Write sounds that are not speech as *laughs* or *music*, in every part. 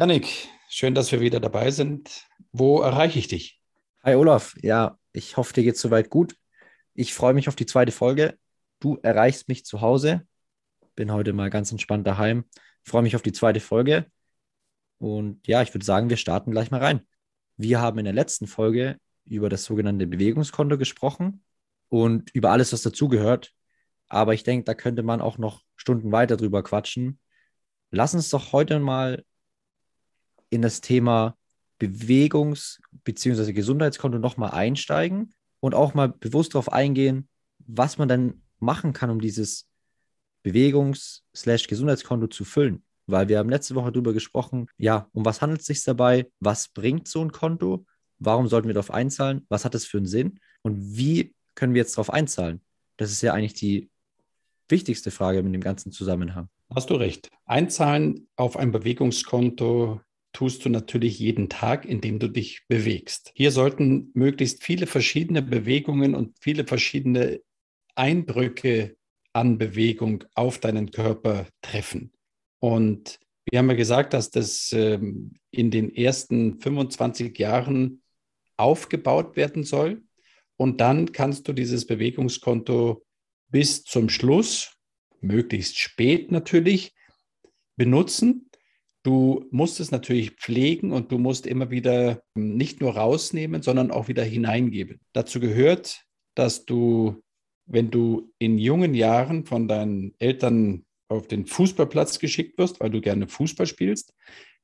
Janik, schön, dass wir wieder dabei sind. Wo erreiche ich dich? Hi Olaf, ja, ich hoffe, dir geht soweit gut. Ich freue mich auf die zweite Folge. Du erreichst mich zu Hause. Bin heute mal ganz entspannt daheim. Freue mich auf die zweite Folge. Und ja, ich würde sagen, wir starten gleich mal rein. Wir haben in der letzten Folge über das sogenannte Bewegungskonto gesprochen und über alles, was dazugehört. Aber ich denke, da könnte man auch noch Stunden weiter drüber quatschen. Lass uns doch heute mal in das Thema Bewegungs- bzw. Gesundheitskonto nochmal einsteigen und auch mal bewusst darauf eingehen, was man dann machen kann, um dieses Bewegungs-Gesundheitskonto zu füllen. Weil wir haben letzte Woche darüber gesprochen, ja, um was handelt es sich dabei? Was bringt so ein Konto? Warum sollten wir darauf einzahlen? Was hat es für einen Sinn? Und wie können wir jetzt darauf einzahlen? Das ist ja eigentlich die wichtigste Frage in dem ganzen Zusammenhang. Hast du recht. Einzahlen auf ein Bewegungskonto tust du natürlich jeden Tag, indem du dich bewegst. Hier sollten möglichst viele verschiedene Bewegungen und viele verschiedene Eindrücke an Bewegung auf deinen Körper treffen. Und wir haben ja gesagt, dass das ähm, in den ersten 25 Jahren aufgebaut werden soll. Und dann kannst du dieses Bewegungskonto bis zum Schluss, möglichst spät natürlich, benutzen Du musst es natürlich pflegen und du musst immer wieder nicht nur rausnehmen, sondern auch wieder hineingeben. Dazu gehört, dass du, wenn du in jungen Jahren von deinen Eltern auf den Fußballplatz geschickt wirst, weil du gerne Fußball spielst,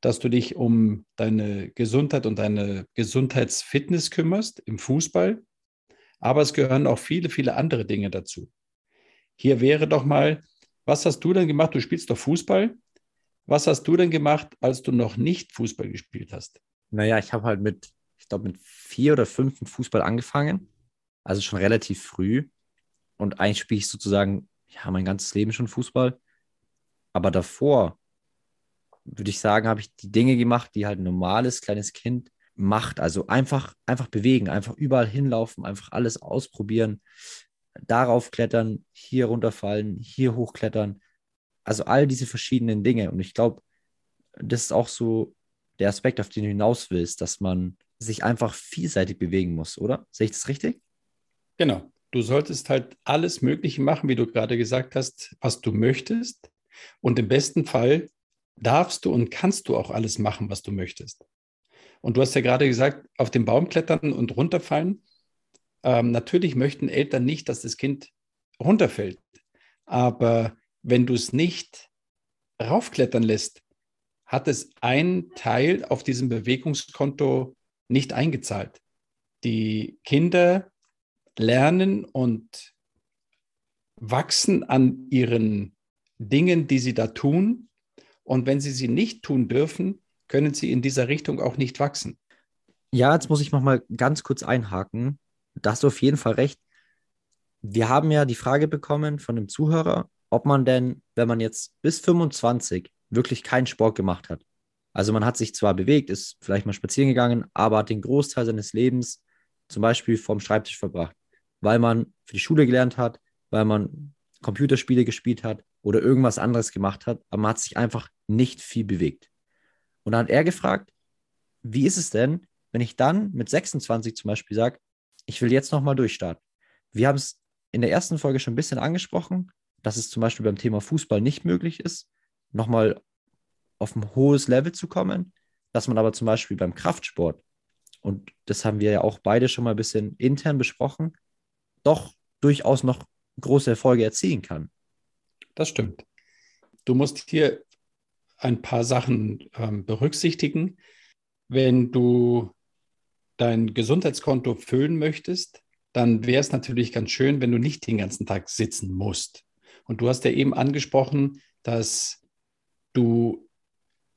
dass du dich um deine Gesundheit und deine Gesundheitsfitness kümmerst im Fußball. Aber es gehören auch viele, viele andere Dinge dazu. Hier wäre doch mal, was hast du denn gemacht? Du spielst doch Fußball. Was hast du denn gemacht, als du noch nicht Fußball gespielt hast? Naja, ich habe halt mit, ich glaube, mit vier oder fünf Fußball angefangen. Also schon relativ früh. Und eigentlich spiele ich sozusagen, ja, mein ganzes Leben schon Fußball. Aber davor, würde ich sagen, habe ich die Dinge gemacht, die halt ein normales kleines Kind macht. Also einfach, einfach bewegen, einfach überall hinlaufen, einfach alles ausprobieren, darauf klettern, hier runterfallen, hier hochklettern. Also all diese verschiedenen Dinge. Und ich glaube, das ist auch so der Aspekt, auf den du hinaus willst, dass man sich einfach vielseitig bewegen muss, oder? Sehe ich das richtig? Genau. Du solltest halt alles Mögliche machen, wie du gerade gesagt hast, was du möchtest. Und im besten Fall darfst du und kannst du auch alles machen, was du möchtest. Und du hast ja gerade gesagt, auf den Baum klettern und runterfallen. Ähm, natürlich möchten Eltern nicht, dass das Kind runterfällt. Aber wenn du es nicht raufklettern lässt, hat es ein Teil auf diesem Bewegungskonto nicht eingezahlt. Die Kinder lernen und wachsen an ihren Dingen, die sie da tun. Und wenn sie sie nicht tun dürfen, können sie in dieser Richtung auch nicht wachsen. Ja, jetzt muss ich noch mal ganz kurz einhaken. Da hast du auf jeden Fall recht. Wir haben ja die Frage bekommen von einem Zuhörer, ob man denn, wenn man jetzt bis 25 wirklich keinen Sport gemacht hat, also man hat sich zwar bewegt, ist vielleicht mal spazieren gegangen, aber hat den Großteil seines Lebens zum Beispiel vorm Schreibtisch verbracht, weil man für die Schule gelernt hat, weil man Computerspiele gespielt hat oder irgendwas anderes gemacht hat, aber man hat sich einfach nicht viel bewegt. Und dann hat er gefragt, wie ist es denn, wenn ich dann mit 26 zum Beispiel sage, ich will jetzt nochmal durchstarten? Wir haben es in der ersten Folge schon ein bisschen angesprochen dass es zum Beispiel beim Thema Fußball nicht möglich ist, nochmal auf ein hohes Level zu kommen, dass man aber zum Beispiel beim Kraftsport, und das haben wir ja auch beide schon mal ein bisschen intern besprochen, doch durchaus noch große Erfolge erzielen kann. Das stimmt. Du musst hier ein paar Sachen ähm, berücksichtigen. Wenn du dein Gesundheitskonto füllen möchtest, dann wäre es natürlich ganz schön, wenn du nicht den ganzen Tag sitzen musst. Und du hast ja eben angesprochen, dass du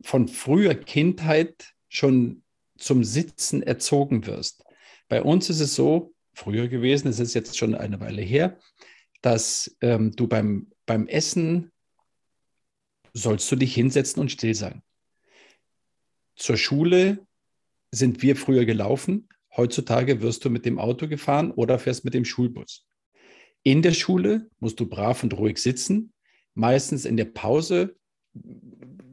von früher Kindheit schon zum Sitzen erzogen wirst. Bei uns ist es so, früher gewesen, es ist jetzt schon eine Weile her, dass ähm, du beim, beim Essen sollst du dich hinsetzen und still sein. Zur Schule sind wir früher gelaufen. Heutzutage wirst du mit dem Auto gefahren oder fährst mit dem Schulbus. In der Schule musst du brav und ruhig sitzen. Meistens in der Pause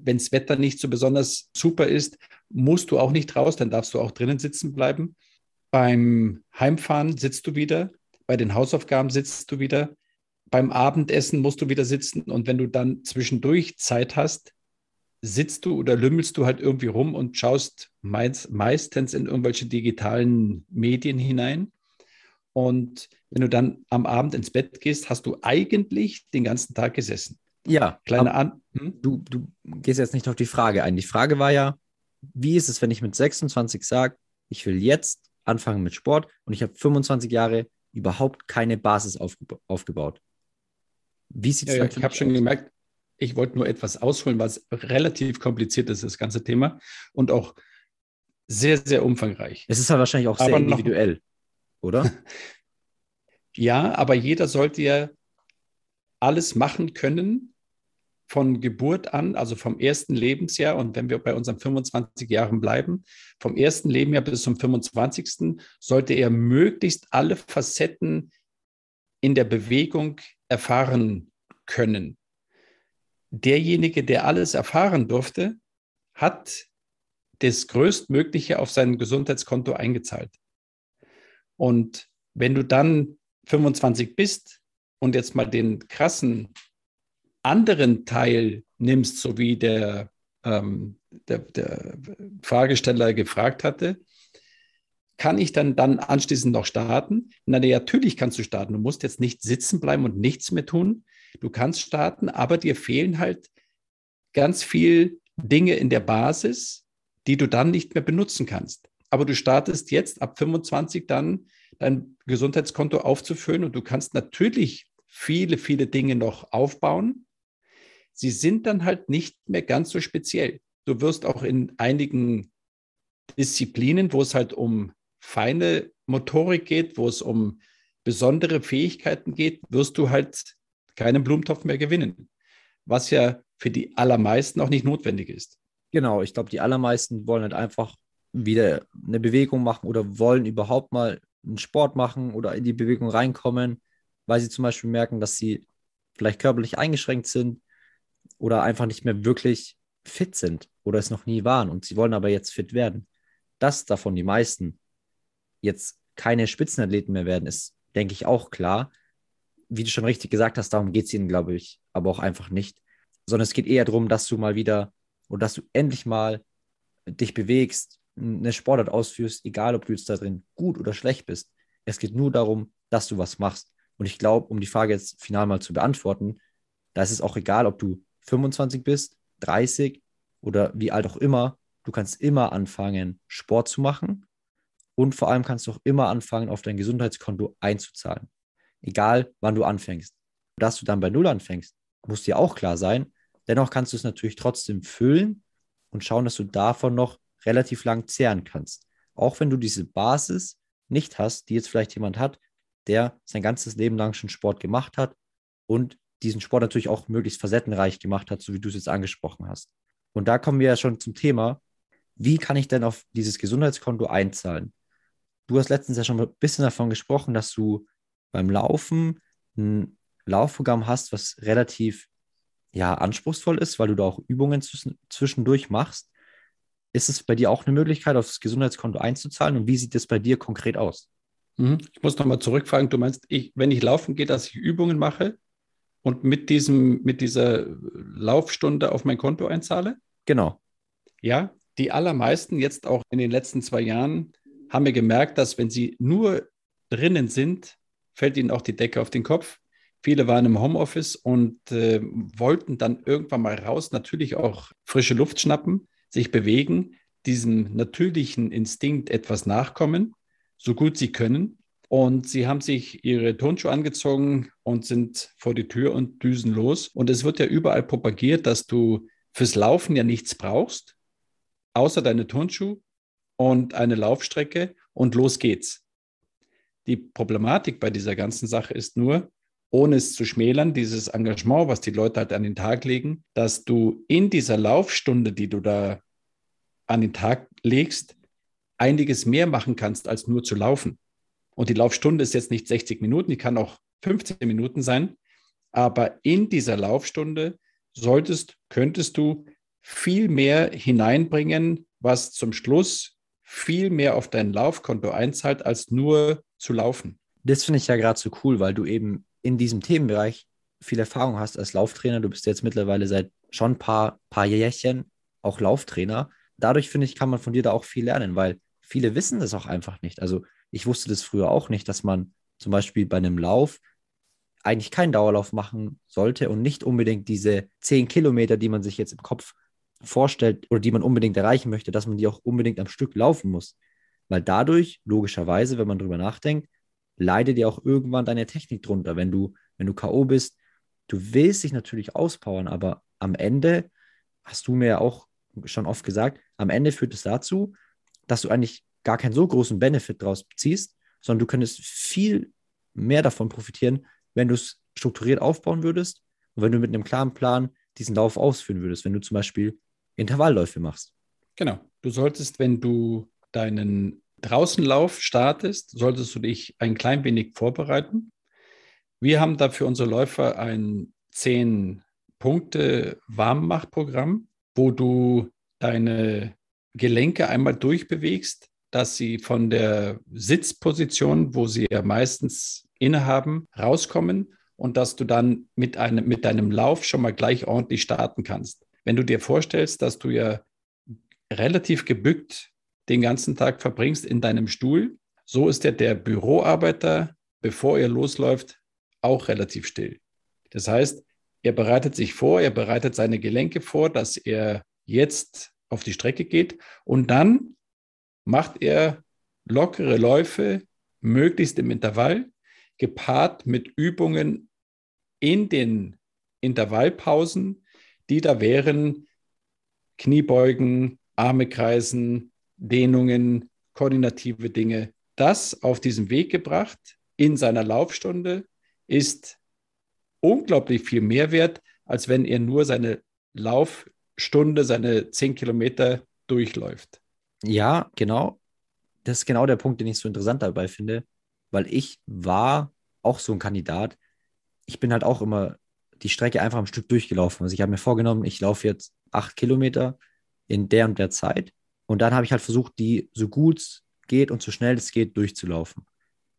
wenn das Wetter nicht so besonders super ist, musst du auch nicht raus, dann darfst du auch drinnen sitzen bleiben. Beim Heimfahren sitzt du wieder, bei den Hausaufgaben sitzt du wieder, beim Abendessen musst du wieder sitzen und wenn du dann zwischendurch Zeit hast, sitzt du oder lümmelst du halt irgendwie rum und schaust meist, meistens in irgendwelche digitalen Medien hinein. Und wenn du dann am Abend ins Bett gehst, hast du eigentlich den ganzen Tag gesessen. Ja, kleine An. Hm? Du, du gehst jetzt nicht auf die Frage ein. Die Frage war ja, wie ist es, wenn ich mit 26 sage, ich will jetzt anfangen mit Sport und ich habe 25 Jahre überhaupt keine Basis aufgeba aufgebaut? Wie sieht es ja, ja, Ich habe schon gemerkt, ich wollte nur etwas ausholen, was relativ kompliziert ist, das ganze Thema und auch sehr, sehr umfangreich. Es ist ja wahrscheinlich auch sehr individuell, noch, oder? *laughs* ja, aber jeder sollte ja alles machen können, von Geburt an, also vom ersten Lebensjahr, und wenn wir bei unseren 25 Jahren bleiben, vom ersten Lebensjahr bis zum 25. sollte er möglichst alle Facetten in der Bewegung erfahren können. Derjenige, der alles erfahren durfte, hat das Größtmögliche auf sein Gesundheitskonto eingezahlt. Und wenn du dann 25 bist und jetzt mal den krassen anderen Teil nimmst, so wie der, ähm, der, der Fragesteller gefragt hatte, kann ich dann, dann anschließend noch starten? Na, natürlich kannst du starten. Du musst jetzt nicht sitzen bleiben und nichts mehr tun. Du kannst starten, aber dir fehlen halt ganz viel Dinge in der Basis, die du dann nicht mehr benutzen kannst. Aber du startest jetzt ab 25 dann dein Gesundheitskonto aufzufüllen und du kannst natürlich viele, viele Dinge noch aufbauen sie sind dann halt nicht mehr ganz so speziell. Du wirst auch in einigen Disziplinen, wo es halt um feine Motorik geht, wo es um besondere Fähigkeiten geht, wirst du halt keinen Blumentopf mehr gewinnen. Was ja für die allermeisten auch nicht notwendig ist. Genau, ich glaube, die allermeisten wollen halt einfach wieder eine Bewegung machen oder wollen überhaupt mal einen Sport machen oder in die Bewegung reinkommen, weil sie zum Beispiel merken, dass sie vielleicht körperlich eingeschränkt sind oder einfach nicht mehr wirklich fit sind oder es noch nie waren und sie wollen aber jetzt fit werden. Dass davon die meisten jetzt keine Spitzenathleten mehr werden, ist, denke ich, auch klar. Wie du schon richtig gesagt hast, darum geht es ihnen, glaube ich, aber auch einfach nicht. Sondern es geht eher darum, dass du mal wieder oder dass du endlich mal dich bewegst, eine Sportart ausführst, egal ob du jetzt da drin gut oder schlecht bist. Es geht nur darum, dass du was machst. Und ich glaube, um die Frage jetzt final mal zu beantworten, da ist es auch egal, ob du 25 bist, 30 oder wie alt auch immer, du kannst immer anfangen, Sport zu machen und vor allem kannst du auch immer anfangen, auf dein Gesundheitskonto einzuzahlen. Egal, wann du anfängst. Dass du dann bei Null anfängst, muss dir auch klar sein. Dennoch kannst du es natürlich trotzdem füllen und schauen, dass du davon noch relativ lang zehren kannst. Auch wenn du diese Basis nicht hast, die jetzt vielleicht jemand hat, der sein ganzes Leben lang schon Sport gemacht hat und diesen Sport natürlich auch möglichst facettenreich gemacht hat, so wie du es jetzt angesprochen hast. Und da kommen wir ja schon zum Thema, wie kann ich denn auf dieses Gesundheitskonto einzahlen? Du hast letztens ja schon ein bisschen davon gesprochen, dass du beim Laufen ein Laufprogramm hast, was relativ ja, anspruchsvoll ist, weil du da auch Übungen zwischendurch machst. Ist es bei dir auch eine Möglichkeit, auf das Gesundheitskonto einzuzahlen? Und wie sieht das bei dir konkret aus? Mhm. Ich muss nochmal zurückfragen. Du meinst, ich, wenn ich laufen gehe, dass ich Übungen mache und mit, diesem, mit dieser Laufstunde auf mein Konto einzahle? Genau. Ja, die allermeisten jetzt auch in den letzten zwei Jahren haben wir gemerkt, dass wenn sie nur drinnen sind, fällt ihnen auch die Decke auf den Kopf. Viele waren im Homeoffice und äh, wollten dann irgendwann mal raus, natürlich auch frische Luft schnappen, sich bewegen, diesem natürlichen Instinkt etwas nachkommen, so gut sie können. Und sie haben sich ihre Turnschuhe angezogen und sind vor die Tür und düsen los. Und es wird ja überall propagiert, dass du fürs Laufen ja nichts brauchst, außer deine Turnschuhe und eine Laufstrecke und los geht's. Die Problematik bei dieser ganzen Sache ist nur, ohne es zu schmälern, dieses Engagement, was die Leute halt an den Tag legen, dass du in dieser Laufstunde, die du da an den Tag legst, einiges mehr machen kannst, als nur zu laufen. Und die Laufstunde ist jetzt nicht 60 Minuten, die kann auch 15 Minuten sein. Aber in dieser Laufstunde solltest, könntest du viel mehr hineinbringen, was zum Schluss viel mehr auf dein Laufkonto einzahlt, als nur zu laufen. Das finde ich ja gerade so cool, weil du eben in diesem Themenbereich viel Erfahrung hast als Lauftrainer. Du bist jetzt mittlerweile seit schon ein paar, paar Jährchen auch Lauftrainer. Dadurch finde ich, kann man von dir da auch viel lernen, weil viele wissen das auch einfach nicht. Also ich wusste das früher auch nicht, dass man zum Beispiel bei einem Lauf eigentlich keinen Dauerlauf machen sollte und nicht unbedingt diese zehn Kilometer, die man sich jetzt im Kopf vorstellt oder die man unbedingt erreichen möchte, dass man die auch unbedingt am Stück laufen muss. Weil dadurch, logischerweise, wenn man drüber nachdenkt, leidet ja auch irgendwann deine Technik drunter. Wenn du, wenn du K.O. bist, du willst dich natürlich auspowern, aber am Ende, hast du mir ja auch schon oft gesagt, am Ende führt es dazu, dass du eigentlich gar keinen so großen Benefit draus ziehst, sondern du könntest viel mehr davon profitieren, wenn du es strukturiert aufbauen würdest und wenn du mit einem klaren Plan diesen Lauf ausführen würdest, wenn du zum Beispiel Intervallläufe machst. Genau. Du solltest, wenn du deinen Draußenlauf startest, solltest du dich ein klein wenig vorbereiten. Wir haben da für unsere Läufer ein 10-Punkte-Warmmachprogramm, wo du deine Gelenke einmal durchbewegst, dass sie von der Sitzposition, wo sie ja meistens innehaben, rauskommen und dass du dann mit, einem, mit deinem Lauf schon mal gleich ordentlich starten kannst. Wenn du dir vorstellst, dass du ja relativ gebückt den ganzen Tag verbringst in deinem Stuhl, so ist ja der Büroarbeiter, bevor er losläuft, auch relativ still. Das heißt, er bereitet sich vor, er bereitet seine Gelenke vor, dass er jetzt auf die Strecke geht. Und dann macht er lockere Läufe, möglichst im Intervall, gepaart mit Übungen in den Intervallpausen, die da wären. Kniebeugen, Arme kreisen, Dehnungen, koordinative Dinge. Das auf diesen Weg gebracht in seiner Laufstunde ist unglaublich viel mehr wert, als wenn er nur seine Laufstunde, seine zehn Kilometer durchläuft. Ja, genau. Das ist genau der Punkt, den ich so interessant dabei finde, weil ich war auch so ein Kandidat. Ich bin halt auch immer die Strecke einfach am Stück durchgelaufen. Also ich habe mir vorgenommen, ich laufe jetzt acht Kilometer in der und der Zeit. Und dann habe ich halt versucht, die so gut es geht und so schnell es geht durchzulaufen,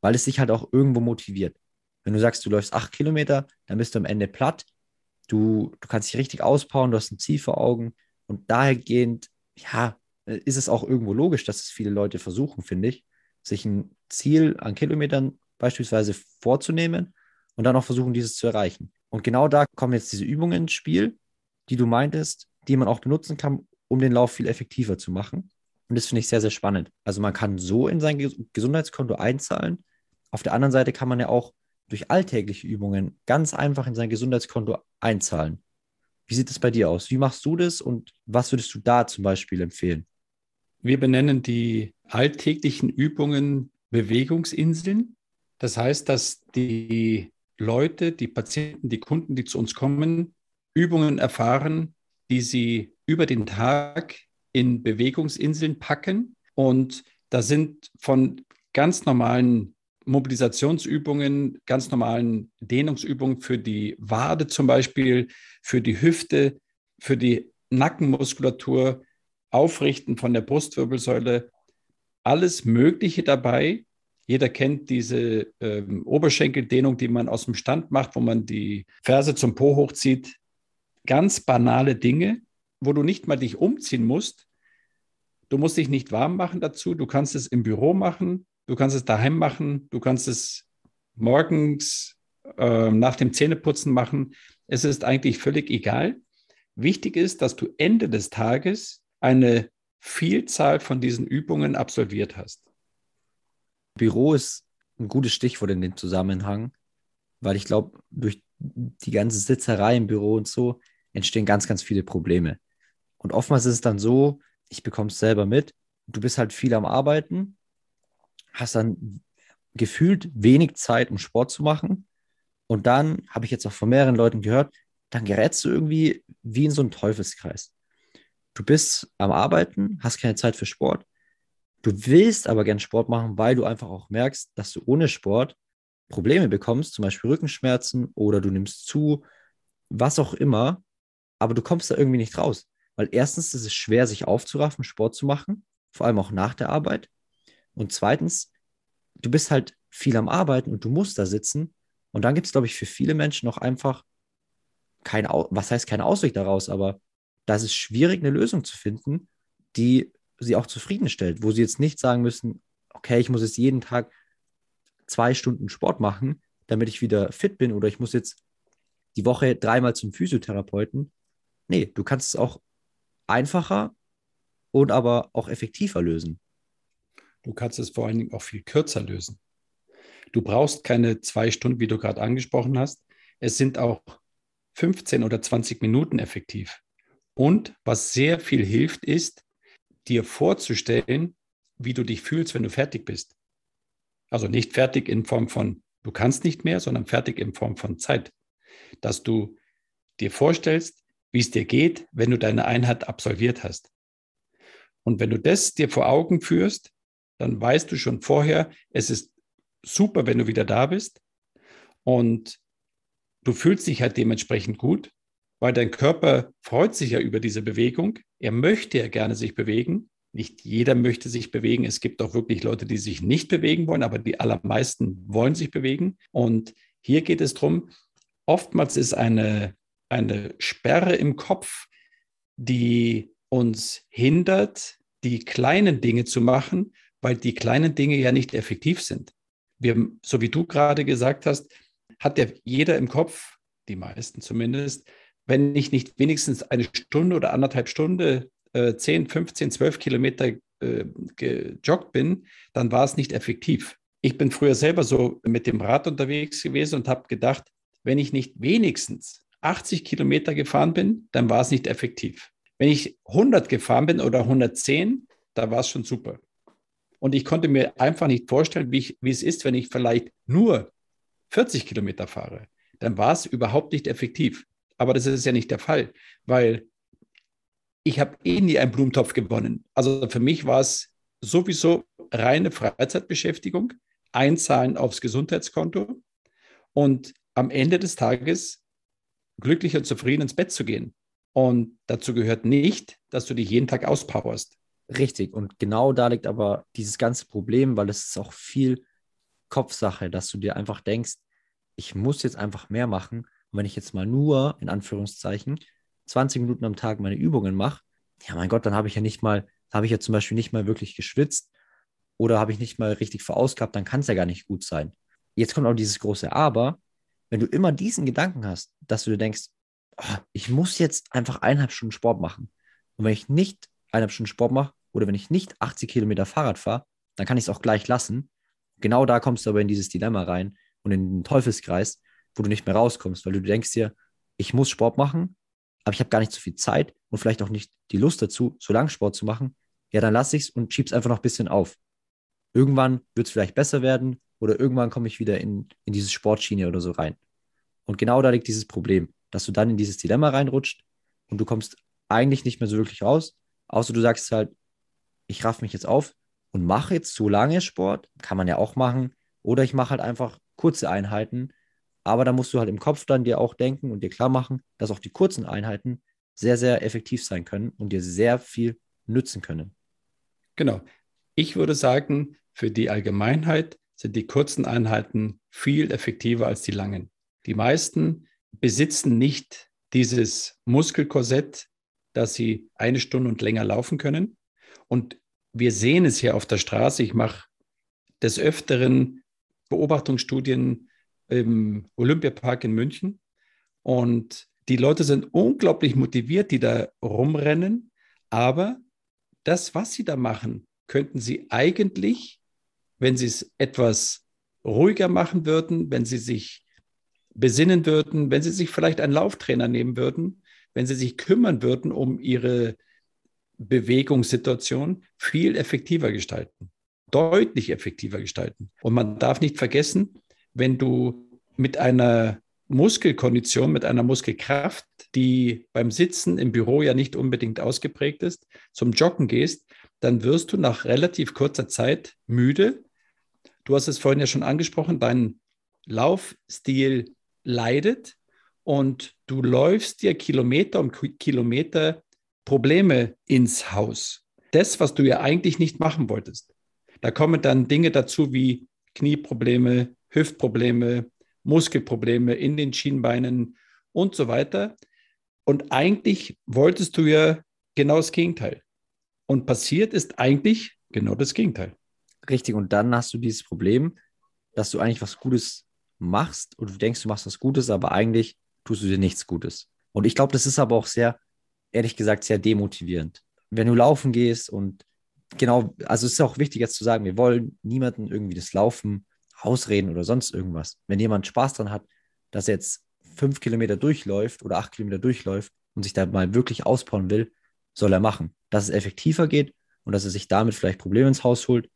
weil es sich halt auch irgendwo motiviert. Wenn du sagst, du läufst acht Kilometer, dann bist du am Ende platt. Du, du kannst dich richtig auspowern, du hast ein Ziel vor Augen. Und dahergehend, ja, ist es auch irgendwo logisch, dass es viele Leute versuchen, finde ich, sich ein Ziel an Kilometern beispielsweise vorzunehmen und dann auch versuchen, dieses zu erreichen. Und genau da kommen jetzt diese Übungen ins Spiel, die du meintest, die man auch benutzen kann, um den Lauf viel effektiver zu machen. Und das finde ich sehr, sehr spannend. Also man kann so in sein Gesundheitskonto einzahlen. Auf der anderen Seite kann man ja auch durch alltägliche Übungen ganz einfach in sein Gesundheitskonto einzahlen. Wie sieht es bei dir aus? Wie machst du das und was würdest du da zum Beispiel empfehlen? Wir benennen die alltäglichen Übungen Bewegungsinseln. Das heißt, dass die Leute, die Patienten, die Kunden, die zu uns kommen, Übungen erfahren, die sie über den Tag in Bewegungsinseln packen. Und da sind von ganz normalen Mobilisationsübungen, ganz normalen Dehnungsübungen für die Wade zum Beispiel, für die Hüfte, für die Nackenmuskulatur, Aufrichten von der Brustwirbelsäule, alles Mögliche dabei. Jeder kennt diese ähm, Oberschenkeldehnung, die man aus dem Stand macht, wo man die Ferse zum Po hochzieht ganz banale Dinge, wo du nicht mal dich umziehen musst. Du musst dich nicht warm machen dazu. Du kannst es im Büro machen. Du kannst es daheim machen. Du kannst es morgens äh, nach dem Zähneputzen machen. Es ist eigentlich völlig egal. Wichtig ist, dass du Ende des Tages eine Vielzahl von diesen Übungen absolviert hast. Büro ist ein gutes Stichwort in dem Zusammenhang, weil ich glaube, durch die ganze Sitzerei im Büro und so entstehen ganz, ganz viele Probleme. Und oftmals ist es dann so, ich bekomme es selber mit, du bist halt viel am Arbeiten, hast dann gefühlt wenig Zeit, um Sport zu machen. Und dann habe ich jetzt auch von mehreren Leuten gehört, dann gerätst du irgendwie wie in so einen Teufelskreis. Du bist am Arbeiten, hast keine Zeit für Sport. Du willst aber gern Sport machen, weil du einfach auch merkst, dass du ohne Sport Probleme bekommst, zum Beispiel Rückenschmerzen oder du nimmst zu, was auch immer aber du kommst da irgendwie nicht raus. Weil erstens ist es schwer, sich aufzuraffen, Sport zu machen, vor allem auch nach der Arbeit. Und zweitens, du bist halt viel am Arbeiten und du musst da sitzen. Und dann gibt es, glaube ich, für viele Menschen noch einfach keine, was heißt keine Ausweg daraus, aber da ist schwierig, eine Lösung zu finden, die sie auch zufriedenstellt, wo sie jetzt nicht sagen müssen, okay, ich muss jetzt jeden Tag zwei Stunden Sport machen, damit ich wieder fit bin oder ich muss jetzt die Woche dreimal zum Physiotherapeuten. Nee, du kannst es auch einfacher und aber auch effektiver lösen. Du kannst es vor allen Dingen auch viel kürzer lösen. Du brauchst keine zwei Stunden, wie du gerade angesprochen hast. Es sind auch 15 oder 20 Minuten effektiv. Und was sehr viel hilft, ist, dir vorzustellen, wie du dich fühlst, wenn du fertig bist. Also nicht fertig in Form von, du kannst nicht mehr, sondern fertig in Form von Zeit. Dass du dir vorstellst, wie es dir geht, wenn du deine Einheit absolviert hast. Und wenn du das dir vor Augen führst, dann weißt du schon vorher, es ist super, wenn du wieder da bist. Und du fühlst dich halt dementsprechend gut, weil dein Körper freut sich ja über diese Bewegung. Er möchte ja gerne sich bewegen. Nicht jeder möchte sich bewegen. Es gibt auch wirklich Leute, die sich nicht bewegen wollen, aber die allermeisten wollen sich bewegen. Und hier geht es darum, oftmals ist eine eine Sperre im Kopf, die uns hindert, die kleinen Dinge zu machen, weil die kleinen Dinge ja nicht effektiv sind. Wir, so wie du gerade gesagt hast, hat ja jeder im Kopf, die meisten zumindest, wenn ich nicht wenigstens eine Stunde oder anderthalb Stunde, äh, 10, 15, 12 Kilometer äh, gejoggt bin, dann war es nicht effektiv. Ich bin früher selber so mit dem Rad unterwegs gewesen und habe gedacht, wenn ich nicht wenigstens 80 Kilometer gefahren bin, dann war es nicht effektiv. Wenn ich 100 gefahren bin oder 110, da war es schon super. Und ich konnte mir einfach nicht vorstellen, wie, ich, wie es ist, wenn ich vielleicht nur 40 Kilometer fahre. Dann war es überhaupt nicht effektiv. Aber das ist ja nicht der Fall, weil ich habe eh nie einen Blumentopf gewonnen. Also für mich war es sowieso reine Freizeitbeschäftigung, einzahlen aufs Gesundheitskonto und am Ende des Tages glücklich und zufrieden ins Bett zu gehen. Und dazu gehört nicht, dass du dich jeden Tag auspowerst. Richtig. Und genau da liegt aber dieses ganze Problem, weil es ist auch viel Kopfsache, dass du dir einfach denkst, ich muss jetzt einfach mehr machen. Und wenn ich jetzt mal nur, in Anführungszeichen, 20 Minuten am Tag meine Übungen mache, ja mein Gott, dann habe ich ja nicht mal, habe ich ja zum Beispiel nicht mal wirklich geschwitzt oder habe ich nicht mal richtig verausgabt, dann kann es ja gar nicht gut sein. Jetzt kommt auch dieses große Aber, wenn du immer diesen Gedanken hast, dass du dir denkst, oh, ich muss jetzt einfach eineinhalb Stunden Sport machen. Und wenn ich nicht eineinhalb Stunden Sport mache oder wenn ich nicht 80 Kilometer Fahrrad fahre, dann kann ich es auch gleich lassen. Genau da kommst du aber in dieses Dilemma rein und in den Teufelskreis, wo du nicht mehr rauskommst, weil du denkst dir, ich muss Sport machen, aber ich habe gar nicht so viel Zeit und vielleicht auch nicht die Lust dazu, so lange Sport zu machen. Ja, dann lasse ich es und schieb's einfach noch ein bisschen auf. Irgendwann wird es vielleicht besser werden oder irgendwann komme ich wieder in, in diese Sportschiene oder so rein. Und genau da liegt dieses Problem, dass du dann in dieses Dilemma reinrutscht und du kommst eigentlich nicht mehr so wirklich raus, außer du sagst halt, ich raff mich jetzt auf und mache jetzt so lange Sport, kann man ja auch machen, oder ich mache halt einfach kurze Einheiten, aber da musst du halt im Kopf dann dir auch denken und dir klar machen, dass auch die kurzen Einheiten sehr, sehr effektiv sein können und dir sehr viel nützen können. Genau. Ich würde sagen, für die Allgemeinheit sind die kurzen Einheiten viel effektiver als die langen. Die meisten besitzen nicht dieses Muskelkorsett, dass sie eine Stunde und länger laufen können. Und wir sehen es hier auf der Straße. Ich mache des Öfteren Beobachtungsstudien im Olympiapark in München. Und die Leute sind unglaublich motiviert, die da rumrennen. Aber das, was sie da machen, könnten sie eigentlich, wenn sie es etwas ruhiger machen würden, wenn sie sich besinnen würden, wenn sie sich vielleicht einen Lauftrainer nehmen würden, wenn sie sich kümmern würden um ihre Bewegungssituation, viel effektiver gestalten, deutlich effektiver gestalten. Und man darf nicht vergessen, wenn du mit einer Muskelkondition, mit einer Muskelkraft, die beim Sitzen im Büro ja nicht unbedingt ausgeprägt ist, zum Joggen gehst, dann wirst du nach relativ kurzer Zeit müde. Du hast es vorhin ja schon angesprochen, dein Laufstil leidet und du läufst dir Kilometer um Kilometer Probleme ins Haus. Das, was du ja eigentlich nicht machen wolltest. Da kommen dann Dinge dazu wie Knieprobleme, Hüftprobleme, Muskelprobleme in den Schienbeinen und so weiter. Und eigentlich wolltest du ja genau das Gegenteil. Und passiert ist eigentlich genau das Gegenteil. Richtig, und dann hast du dieses Problem, dass du eigentlich was Gutes machst und du denkst, du machst was Gutes, aber eigentlich tust du dir nichts Gutes. Und ich glaube, das ist aber auch sehr, ehrlich gesagt, sehr demotivierend. Wenn du laufen gehst und genau, also es ist auch wichtig jetzt zu sagen, wir wollen niemanden irgendwie das Laufen ausreden oder sonst irgendwas. Wenn jemand Spaß dran hat, dass er jetzt fünf Kilometer durchläuft oder acht Kilometer durchläuft und sich da mal wirklich ausbauen will, soll er machen. Dass es effektiver geht und dass er sich damit vielleicht Probleme ins Haus holt,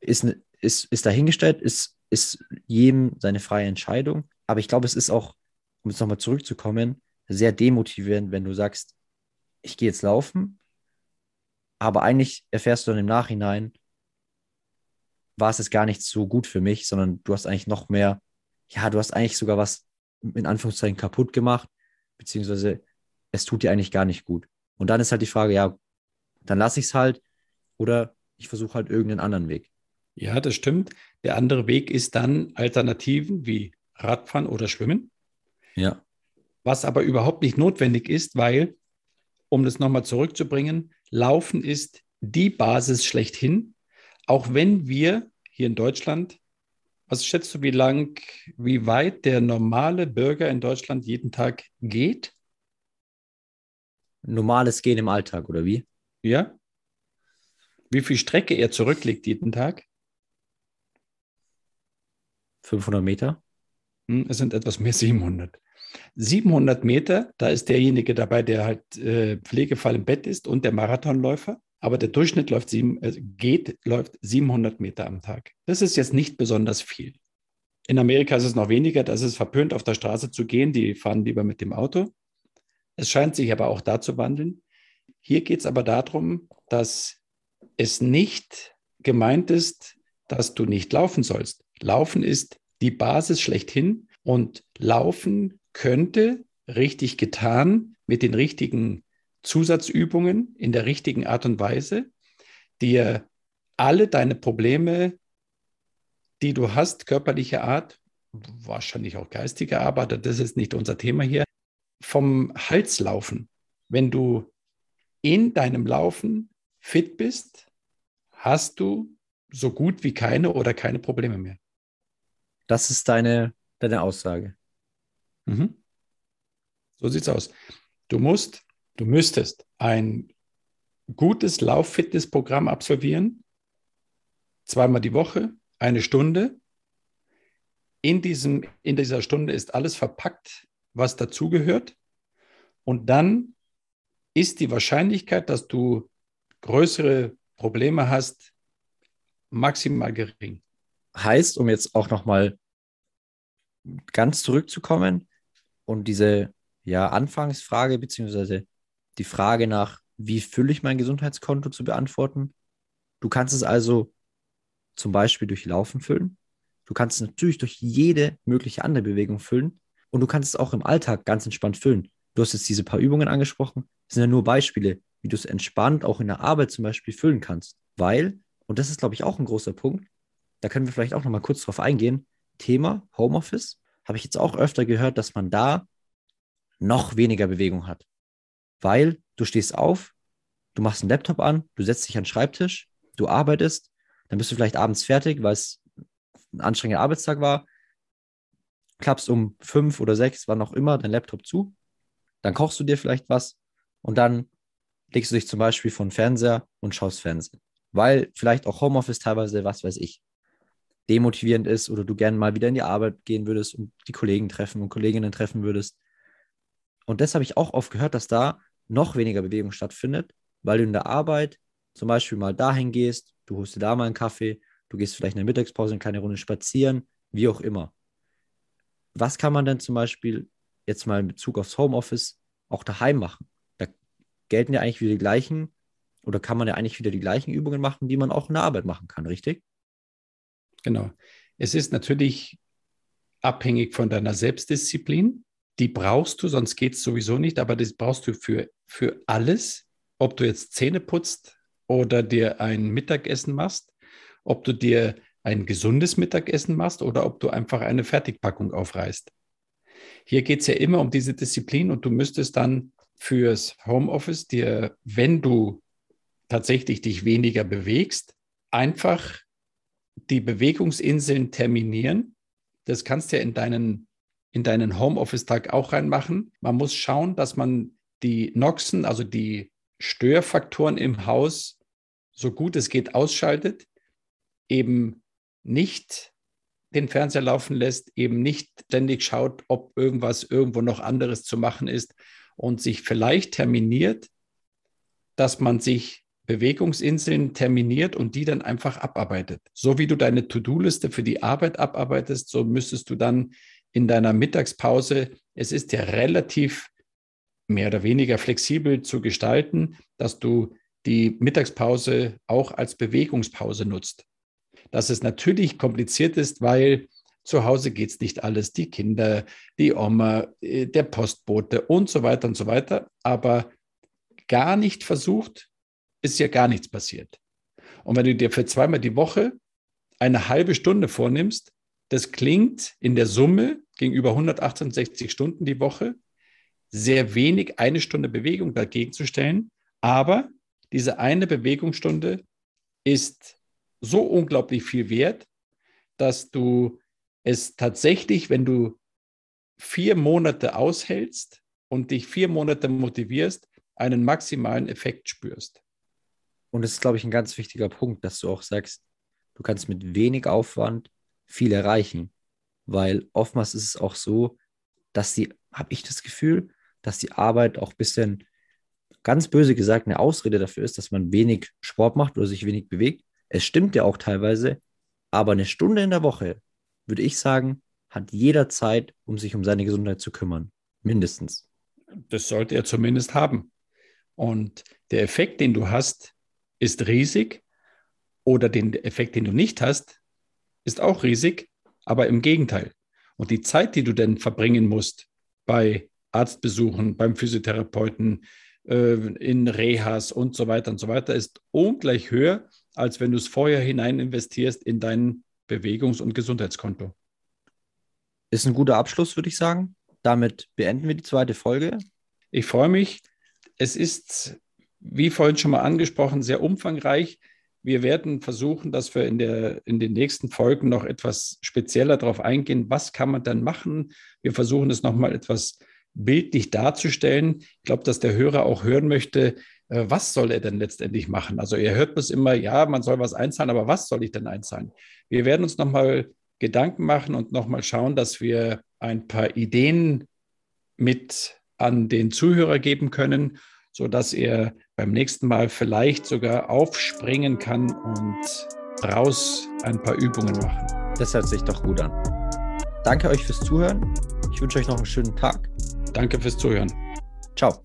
ist, ne, ist, ist dahingestellt, ist, ist jedem seine freie Entscheidung. Aber ich glaube, es ist auch, um jetzt nochmal zurückzukommen, sehr demotivierend, wenn du sagst, ich gehe jetzt laufen, aber eigentlich erfährst du dann im Nachhinein, war es jetzt gar nicht so gut für mich, sondern du hast eigentlich noch mehr, ja, du hast eigentlich sogar was in Anführungszeichen kaputt gemacht, beziehungsweise es tut dir eigentlich gar nicht gut. Und dann ist halt die Frage, ja, dann lasse ich es halt oder ich versuche halt irgendeinen anderen Weg. Ja, das stimmt. Der andere Weg ist dann Alternativen wie Radfahren oder Schwimmen. Ja. Was aber überhaupt nicht notwendig ist, weil, um das nochmal zurückzubringen, Laufen ist die Basis schlechthin, auch wenn wir hier in Deutschland, was schätzt du, wie lang, wie weit der normale Bürger in Deutschland jeden Tag geht? Normales Gehen im Alltag, oder wie? Ja. Wie viel Strecke er zurücklegt jeden Tag? 500 Meter? Hm, es sind etwas mehr *laughs* 700. 700 Meter, da ist derjenige dabei, der halt äh, Pflegefall im Bett ist und der Marathonläufer. Aber der Durchschnitt läuft sieben, äh, geht, läuft 700 Meter am Tag. Das ist jetzt nicht besonders viel. In Amerika ist es noch weniger, da ist es verpönt, auf der Straße zu gehen. Die fahren lieber mit dem Auto. Es scheint sich aber auch da zu wandeln. Hier geht es aber darum, dass es nicht gemeint ist, dass du nicht laufen sollst. Laufen ist die Basis schlechthin und Laufen könnte richtig getan mit den richtigen Zusatzübungen in der richtigen Art und Weise dir alle deine Probleme, die du hast, körperlicher Art, wahrscheinlich auch geistiger Art, aber das ist nicht unser Thema hier, vom Hals laufen. Wenn du in deinem Laufen fit bist, hast du so gut wie keine oder keine Probleme mehr. Das ist deine, deine Aussage. Mhm. So sieht's aus. Du musst, du müsstest ein gutes Lauf-Fitness-Programm absolvieren, zweimal die Woche, eine Stunde. In, diesem, in dieser Stunde ist alles verpackt, was dazugehört. Und dann ist die Wahrscheinlichkeit, dass du größere Probleme hast, maximal gering. Heißt, um jetzt auch nochmal ganz zurückzukommen, und diese ja, Anfangsfrage, beziehungsweise die Frage nach, wie fülle ich mein Gesundheitskonto zu beantworten. Du kannst es also zum Beispiel durch Laufen füllen. Du kannst es natürlich durch jede mögliche andere Bewegung füllen. Und du kannst es auch im Alltag ganz entspannt füllen. Du hast jetzt diese paar Übungen angesprochen. Das sind ja nur Beispiele, wie du es entspannt auch in der Arbeit zum Beispiel füllen kannst. Weil, und das ist, glaube ich, auch ein großer Punkt, da können wir vielleicht auch noch mal kurz drauf eingehen, Thema Homeoffice habe ich jetzt auch öfter gehört, dass man da noch weniger Bewegung hat. Weil du stehst auf, du machst einen Laptop an, du setzt dich an den Schreibtisch, du arbeitest, dann bist du vielleicht abends fertig, weil es ein anstrengender Arbeitstag war, klappst um fünf oder sechs, wann auch immer, dein Laptop zu, dann kochst du dir vielleicht was und dann legst du dich zum Beispiel vor den Fernseher und schaust Fernsehen. Weil vielleicht auch Homeoffice teilweise, was weiß ich, demotivierend ist oder du gerne mal wieder in die Arbeit gehen würdest und die Kollegen treffen und Kolleginnen treffen würdest. Und das habe ich auch oft gehört, dass da noch weniger Bewegung stattfindet, weil du in der Arbeit zum Beispiel mal dahin gehst, du holst dir da mal einen Kaffee, du gehst vielleicht in der Mittagspause eine kleine Runde spazieren, wie auch immer. Was kann man denn zum Beispiel jetzt mal in Bezug aufs Homeoffice auch daheim machen? Da gelten ja eigentlich wieder die gleichen oder kann man ja eigentlich wieder die gleichen Übungen machen, die man auch in der Arbeit machen kann, richtig? Genau. Es ist natürlich abhängig von deiner Selbstdisziplin. Die brauchst du, sonst geht es sowieso nicht, aber das brauchst du für, für alles. ob du jetzt Zähne putzt oder dir ein Mittagessen machst, ob du dir ein gesundes Mittagessen machst oder ob du einfach eine Fertigpackung aufreißt. Hier geht es ja immer um diese Disziplin und du müsstest dann fürs Homeoffice dir, wenn du tatsächlich dich weniger bewegst, einfach die Bewegungsinseln terminieren. Das kannst du ja in deinen, in deinen Homeoffice-Tag auch reinmachen. Man muss schauen, dass man die Noxen, also die Störfaktoren im Haus, so gut es geht ausschaltet, eben nicht den Fernseher laufen lässt, eben nicht ständig schaut, ob irgendwas irgendwo noch anderes zu machen ist und sich vielleicht terminiert, dass man sich Bewegungsinseln terminiert und die dann einfach abarbeitet. So wie du deine To-Do-Liste für die Arbeit abarbeitest, so müsstest du dann in deiner Mittagspause, es ist ja relativ mehr oder weniger flexibel zu gestalten, dass du die Mittagspause auch als Bewegungspause nutzt. Dass es natürlich kompliziert ist, weil zu Hause geht es nicht alles, die Kinder, die Oma, äh, der Postbote und so weiter und so weiter, aber gar nicht versucht, ist ja gar nichts passiert. Und wenn du dir für zweimal die Woche eine halbe Stunde vornimmst, das klingt in der Summe gegenüber 168 Stunden die Woche sehr wenig, eine Stunde Bewegung dagegen zu stellen. Aber diese eine Bewegungsstunde ist so unglaublich viel wert, dass du es tatsächlich, wenn du vier Monate aushältst und dich vier Monate motivierst, einen maximalen Effekt spürst. Und es ist, glaube ich, ein ganz wichtiger Punkt, dass du auch sagst, du kannst mit wenig Aufwand viel erreichen. Weil oftmals ist es auch so, dass die, habe ich das Gefühl, dass die Arbeit auch ein bisschen, ganz böse gesagt, eine Ausrede dafür ist, dass man wenig Sport macht oder sich wenig bewegt. Es stimmt ja auch teilweise, aber eine Stunde in der Woche, würde ich sagen, hat jeder Zeit, um sich um seine Gesundheit zu kümmern. Mindestens. Das sollte er zumindest haben. Und der Effekt, den du hast, ist riesig oder den Effekt, den du nicht hast, ist auch riesig, aber im Gegenteil. Und die Zeit, die du denn verbringen musst bei Arztbesuchen, beim Physiotherapeuten, äh, in Rehas und so weiter und so weiter, ist ungleich höher, als wenn du es vorher hinein investierst in dein Bewegungs- und Gesundheitskonto. Ist ein guter Abschluss, würde ich sagen. Damit beenden wir die zweite Folge. Ich freue mich. Es ist wie vorhin schon mal angesprochen, sehr umfangreich. Wir werden versuchen, dass wir in, der, in den nächsten Folgen noch etwas spezieller darauf eingehen, was kann man dann machen. Wir versuchen es nochmal etwas bildlich darzustellen. Ich glaube, dass der Hörer auch hören möchte, äh, was soll er denn letztendlich machen? Also er hört bis immer, ja, man soll was einzahlen, aber was soll ich denn einzahlen? Wir werden uns nochmal Gedanken machen und nochmal schauen, dass wir ein paar Ideen mit an den Zuhörer geben können sodass er beim nächsten Mal vielleicht sogar aufspringen kann und raus ein paar Übungen machen. Das hört sich doch gut an. Danke euch fürs Zuhören. Ich wünsche euch noch einen schönen Tag. Danke fürs Zuhören. Ciao.